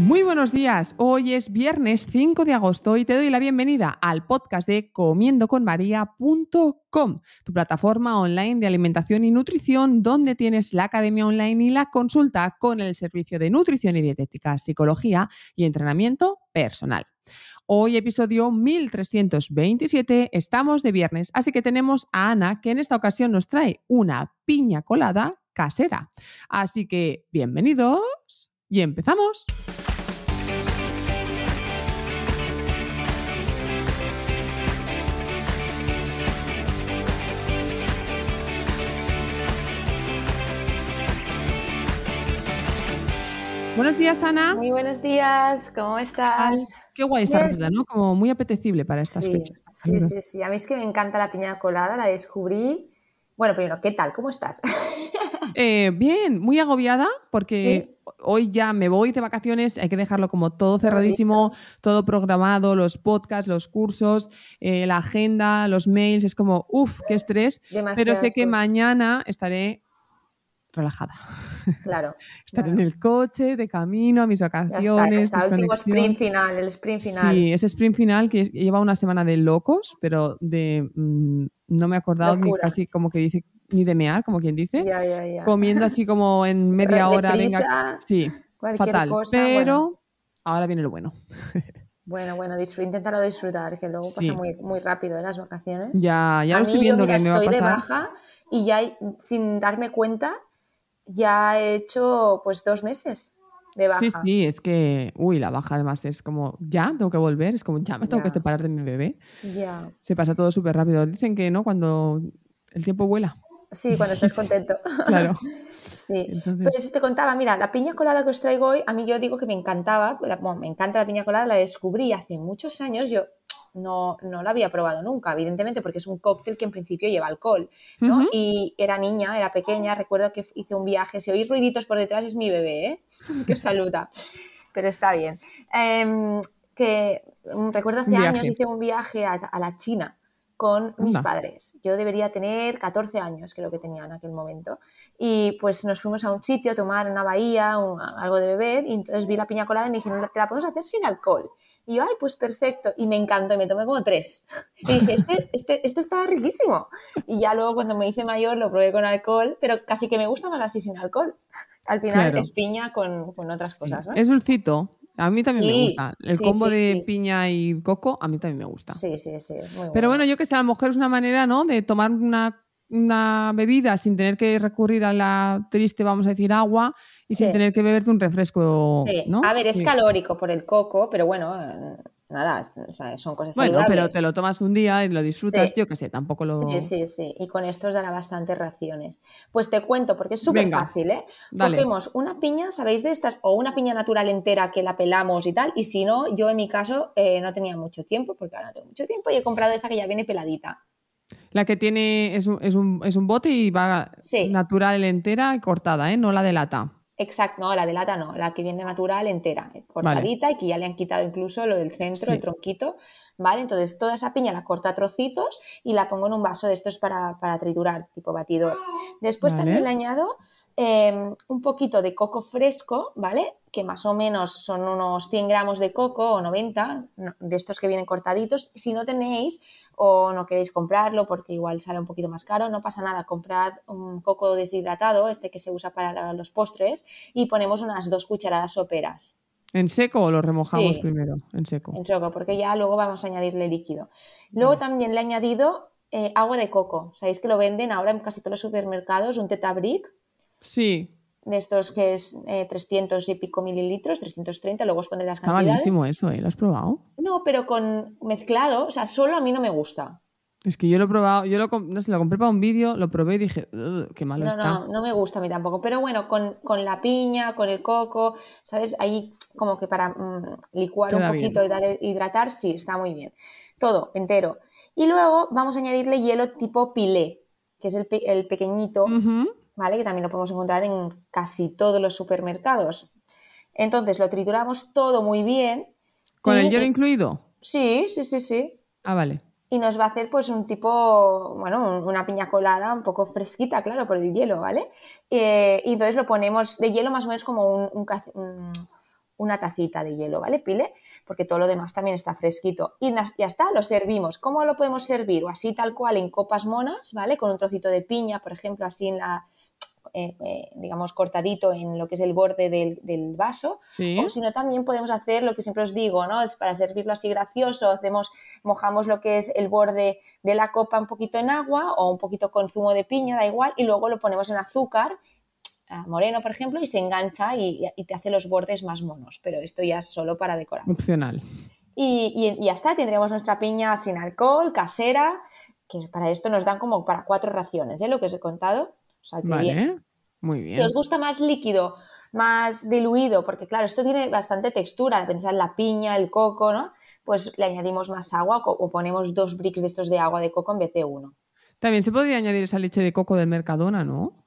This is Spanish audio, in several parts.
Muy buenos días, hoy es viernes 5 de agosto y te doy la bienvenida al podcast de comiendoconmaria.com, tu plataforma online de alimentación y nutrición donde tienes la academia online y la consulta con el servicio de nutrición y dietética, psicología y entrenamiento personal. Hoy episodio 1327, estamos de viernes, así que tenemos a Ana que en esta ocasión nos trae una piña colada casera. Así que bienvenidos y empezamos. Buenos días, Ana. Muy buenos días, ¿cómo estás? Ay, qué guay esta receta, ¿no? Como muy apetecible para estas Sí, fechas. sí, sí, sí. A mí es que me encanta la piña colada, la descubrí. Bueno, primero, ¿qué tal? ¿Cómo estás? Eh, bien, muy agobiada porque hoy ya me voy de vacaciones, hay que dejarlo como todo cerradísimo, todo programado, los podcasts, los cursos, eh, la agenda, los mails, es como, uff, qué estrés, pero Demasiadas sé que cosas. mañana estaré relajada. Claro. Estaré claro. en el coche, de camino a mis está, vacaciones, está, mis el último conexiones. sprint final, el sprint final. Sí, ese sprint final que lleva una semana de locos, pero de mm, no me he acordado ni casi como que dice, ni de mear, como quien dice, Ya, ya, ya. comiendo así como en media hora, venga, Deprisa, sí, cualquier fatal, cosa, pero bueno. ahora viene lo bueno. Bueno, bueno, inténtalo disfrutar, que luego Sí. pasa muy, muy rápido en las vacaciones. Ya, ya lo estoy yo, viendo mira, que me va a estoy de pasar. baja y ya sin darme cuenta ya he hecho pues dos meses de baja. Sí, sí, es que, uy, la baja además es como, ya, tengo que volver, es como, ya me tengo que separar de mi bebé. Ya. Se pasa todo súper rápido. Dicen que, ¿no? Cuando el tiempo vuela. Sí, cuando estés contento. Claro. Sí, Entonces- pues te contaba, mira, la piña colada que os traigo hoy, a mí yo digo que me encantaba, bueno, me encanta la piña colada, la descubrí hace muchos años, yo no, no la había probado nunca, evidentemente, porque es un cóctel que en principio lleva alcohol, ¿no? Y era niña, era pequeña, recuerdo que hice un viaje, si oís ruiditos por detrás es mi bebé, ¿eh? que os saluda, pero está bien. Em, que mm, recuerdo hace Un años viaje. hice un viaje a, a la China con mis padres. Yo debería tener 14 años, creo que tenía en aquel momento. Y pues nos fuimos a un sitio a tomar una bahía, un- algo de beber, y entonces vi la piña colada y me dijeron, te la podemos hacer sin alcohol. Y yo, ay, pues perfecto. Y me encantó, y me tomé como tres. Y dije, este, este, esto está riquísimo. Y ya luego cuando me hice mayor lo probé con alcohol, pero casi que me gusta más así sin alcohol. Al final Claro. es piña con, con otras Sí. cosas, ¿no? Es dulcito. A mí también me gusta. El sí, combo sí, de piña y coco, a mí también me gusta. Sí, sí, sí. muy Pero bueno, yo que sé, a lo mejor es una manera, ¿no? De tomar una, una bebida sin tener que recurrir a la triste, vamos a decir, agua y sin tener que beberte un refresco, Sí. ¿no? A ver, es Sí. calórico por el coco, pero bueno, nada, o sea, son cosas Bueno, saludables. pero te lo tomas un día y lo disfrutas, yo que sé, tampoco lo... Sí, sí, sí. Y con esto os dará bastantes raciones. Pues te cuento, porque es súper fácil, ¿eh? dale. Cogemos una piña, ¿sabéis de estas? O una piña natural entera que la pelamos y tal. Y si no, yo en mi caso eh, no tenía mucho tiempo, porque ahora no tengo mucho tiempo, y he comprado esa que ya viene peladita. La que tiene es un, es un, es un bote y va Sí. natural entera y cortada, ¿eh? No la de lata. Exacto, no, la de lata no, la que viene natural entera, eh, cortadita y que ya le han quitado incluso lo del centro, Sí. el tronquito, ¿vale? Entonces toda esa piña la corto a trocitos y la pongo en un vaso de estos para, para triturar, tipo batidor. Después Vale. también le añado eh, un poquito de coco fresco, ¿vale? Que más o menos son unos 100 gramos de coco o 90, no, de estos que vienen cortaditos. Si no tenéis o no queréis comprarlo porque igual sale un poquito más caro, no pasa nada, comprad un coco deshidratado, este que se usa para los postres, y ponemos unas dos cucharadas soperas. ¿En seco o lo remojamos Sí. primero? En seco. en seco, porque ya luego vamos a añadirle líquido. Luego también le he añadido eh, agua de coco. Sabéis que lo venden ahora en casi todos los supermercados, un tetabric, Sí, de estos que es eh, 300 y pico mililitros, 330, luego os pondré las está cantidades. malísimo eso, ¿eh? ¿Lo has probado? No, pero con mezclado, o sea, solo a mí no me gusta. Es que yo lo he probado, yo lo, no sé, lo compré para un vídeo, lo probé y dije, "Ugh, qué malo No, está. no, no me gusta a mí tampoco. Pero bueno, con, con la piña, con el coco, ¿sabes? Ahí como que para mm, licuar Queda un poquito y dar, hidratar, sí, está muy bien. Todo, entero. Y luego vamos a añadirle hielo tipo pilé, que es el, el pequeñito, Ujú. ¿Vale? Que también lo podemos encontrar en casi todos los supermercados. Entonces lo trituramos todo muy bien. ¿Con y- el hielo incluido? Sí, sí, sí, sí. Ah, vale. Y nos va a hacer pues un tipo, bueno, un- una piña colada un poco fresquita, claro, por el hielo, ¿vale? Eh, y entonces lo ponemos de hielo más o menos como un- un cace- un- una tacita de hielo, ¿vale? Pile, porque todo lo demás también está fresquito. Y ya está, lo servimos. ¿Cómo lo podemos servir? O así tal cual en copas monas, ¿vale? Con un trocito de piña, por ejemplo, así en la, eh, eh, digamos, cortadito en lo que es el borde del, del vaso. Sí. O si no, también podemos hacer lo que siempre os digo, ¿no? Es para servirlo así gracioso, hacemos, mojamos lo que es el borde de la copa un poquito en agua o un poquito con zumo de piña, da igual, y luego lo ponemos en azúcar, moreno, por ejemplo, y se engancha y, y te hace los bordes más monos, pero esto ya es solo para decorar. Opcional. Y, y- y ya está, tendremos nuestra piña sin alcohol, casera, que para esto nos dan como para cuatro raciones, ¿eh? Lo que os he contado. O sea, que bien. Vale. Muy Si bien. os gusta más líquido, más diluido, porque claro, esto tiene bastante textura, pensar en la piña, el coco, ¿no? Pues le añadimos más agua o ponemos dos bricks de estos de agua de coco en vez de uno. También se podría añadir esa leche de coco del Mercadona, ¿no?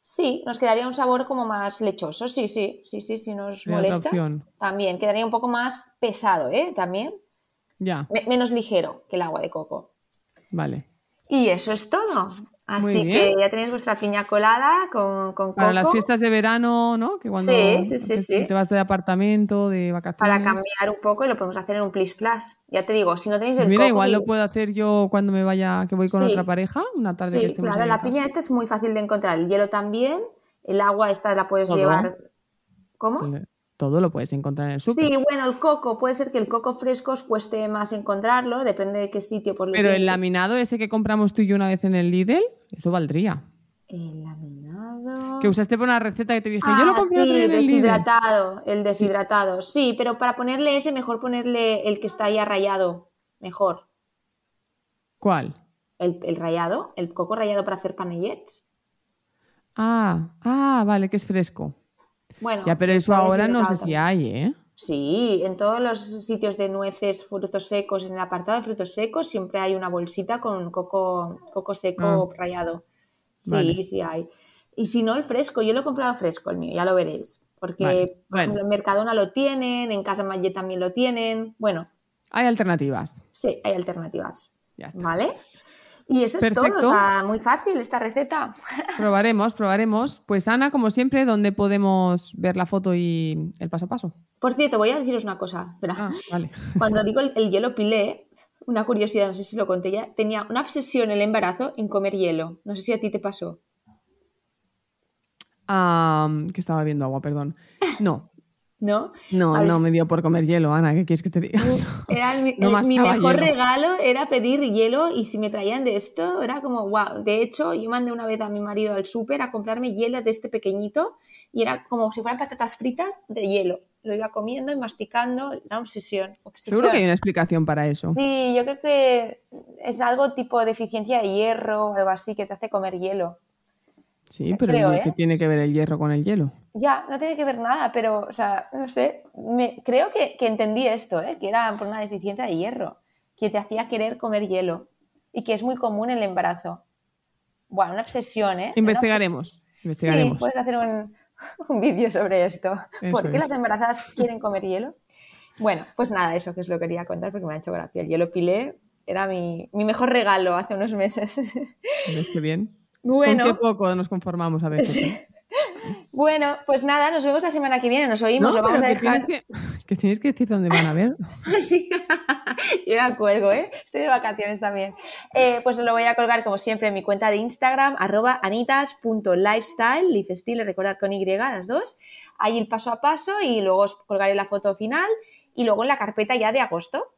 Sí, nos quedaría un sabor como más lechoso, sí, sí, sí, sí, si nos molesta. También quedaría un poco más pesado, ¿eh? También, Ya, Me- menos ligero que el agua de coco. vale. Y eso es todo. Así que ya tenéis vuestra piña colada con, con Para las coco. fiestas de verano, ¿no? Que cuando Sí, sí, sí, te vas de apartamento, de vacaciones. para cambiar un poco y lo podemos hacer en un plis plus. Ya te digo, si no tenéis el Pues mira, coco, igual lo puedo hacer yo cuando me vaya, que voy con otra pareja, una tarde que estemos claro, la casa. piña esta es muy fácil de encontrar. El hielo también. El agua esta la puedes llevar. ¿Cómo? Todo lo puedes encontrar en el súper. Sí, bueno, el coco, puede ser que el coco fresco os cueste más encontrarlo, depende de qué sitio. Pues lo Pero el laminado ese que compramos tú y yo una vez en el Lidl, eso valdría. El laminado. Que usaste por una receta que te dije, yo lo Ah, compré sí, en el Lidl. deshidratado, el deshidratado. Sí, pero para ponerle ese, mejor ponerle el que está ya rayado. Mejor. ¿Cuál? El, el rayado, el coco rayado para hacer panellets. Ah, ah, vale, que es fresco. Bueno, Ya, pero eso ahora no sé si hay, ¿eh? Sí, en todos los sitios de nueces, frutos secos, en el apartado de frutos secos, siempre hay una bolsita con coco, coco seco rallado. Sí, Ah. Vale. sí hay. Y si no, el fresco. Yo lo he comprado fresco, el mío, ya lo veréis. Porque, Vale, por bueno. ejemplo, en Mercadona lo tienen, en Casa Malle también lo tienen. Bueno, Hay alternativas. sí, hay alternativas. Ya está. ¿Vale? Y eso es todo. O sea, muy fácil esta receta. Probaremos, probaremos. Pues Ana, como siempre, ¿dónde podemos ver la foto y el paso a paso? Por cierto, voy a deciros una cosa. Ah, vale. Cuando digo el, el hielo pilé, una curiosidad, no sé si lo conté ya, tenía una obsesión el embarazo en comer hielo. No sé si a ti te pasó. Ah, que estaba viendo agua, perdón. No, ¿No? no, no me dio por comer hielo, Ana. ¿Qué quieres que te diga? Era el- mi, No el- mi mascaba mejor hielo. regalo era pedir hielo y si me traían de esto era como wow. De hecho, yo mandé una vez a mi marido al súper a comprarme hielo de este pequeñito y era como si fueran patatas fritas de hielo. Lo iba comiendo y masticando, era obsesión. obsesión. Seguro que hay una explicación para eso. Sí, yo creo que es algo tipo deficiencia de hierro o algo así que te hace comer hielo. Sí, pero creo, ¿y ¿eh? ¿qué tiene que ver el hierro con el hielo? Ya, no tiene que ver nada, pero, o sea, no sé, me, creo que, que entendí esto, ¿eh? que era por una deficiencia de hierro, que te hacía querer comer hielo y que es muy común en el embarazo. Bueno, una obsesión, ¿eh? Investigaremos. obses- Sí, Investigaremos. puedes hacer un, un vídeo sobre esto. Eso ¿Por qué es. las embarazadas quieren comer hielo? Bueno, pues nada, eso que os lo quería contar porque me ha hecho gracia. El hielo pilé era mi, mi mejor regalo hace unos meses. ¿Ves qué bien? Bueno, ¿Con qué poco nos conformamos a veces? Sí. eh? bueno, pues nada, nos vemos la semana que viene, nos oímos, No, lo vamos a dejar. tienes que, que tienes que decir dónde van a ver. Sí. Yo la cuelgo, ¿eh? Estoy de vacaciones también. Eh, pues lo voy a colgar, como siempre, en mi cuenta de Instagram, arroba anitas.lifestyle, lifestyle, recordad con Y las dos. Ahí el paso a paso y luego os colgaré la foto final y luego en la carpeta ya de agosto.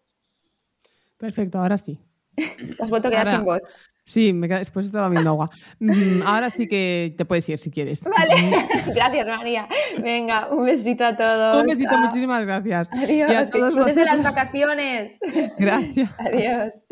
Perfecto, ahora sí. Te has vuelto a quedar sin voz. Sí, me después estaba viendo agua. Mm, ahora sí que te puedes ir si quieres. Vale, gracias María. Venga, un besito a todos. Un besito, muchísimas gracias. Adiós, y a todos las vacaciones. Gracias. Adiós.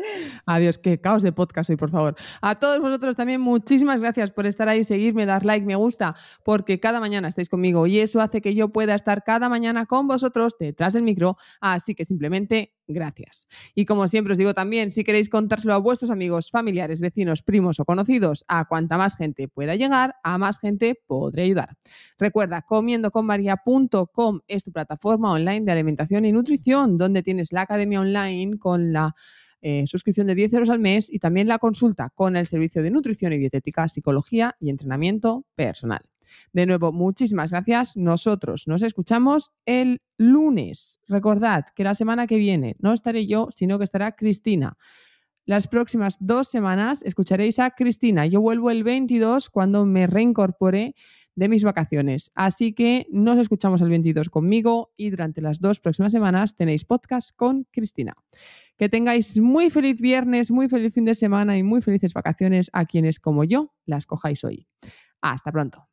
Adiós, qué caos de podcast hoy, por favor. A todos vosotros también muchísimas gracias por estar ahí, seguirme, dar like, me gusta, porque cada mañana estáis conmigo y eso hace que yo pueda estar cada mañana con vosotros detrás del micro. Así que simplemente gracias. Y como siempre os digo también, si queréis contárselo a vuestros amigos, familiares, vecinos, primos o conocidos, a cuanta más gente pueda llegar, a más gente podré ayudar. Recuerda, comiendoconmaria.com es tu plataforma online de alimentación y nutrición, donde tienes la academia online con la eh, suscripción de 10 euros al mes y también la consulta con el servicio de nutrición y dietética, psicología y entrenamiento personal. De nuevo, muchísimas gracias. Nosotros nos escuchamos el lunes. Recordad que la semana que viene no estaré yo, sino que estará Cristina. Las próximas dos semanas escucharéis a Cristina. Yo vuelvo el 22 cuando me reincorpore de mis vacaciones. Así que nos escuchamos el 22 conmigo y durante las dos próximas semanas tenéis podcast con Cristina. Que tengáis muy feliz viernes, muy feliz fin de semana y muy felices vacaciones a quienes como yo las cojáis hoy. Hasta pronto.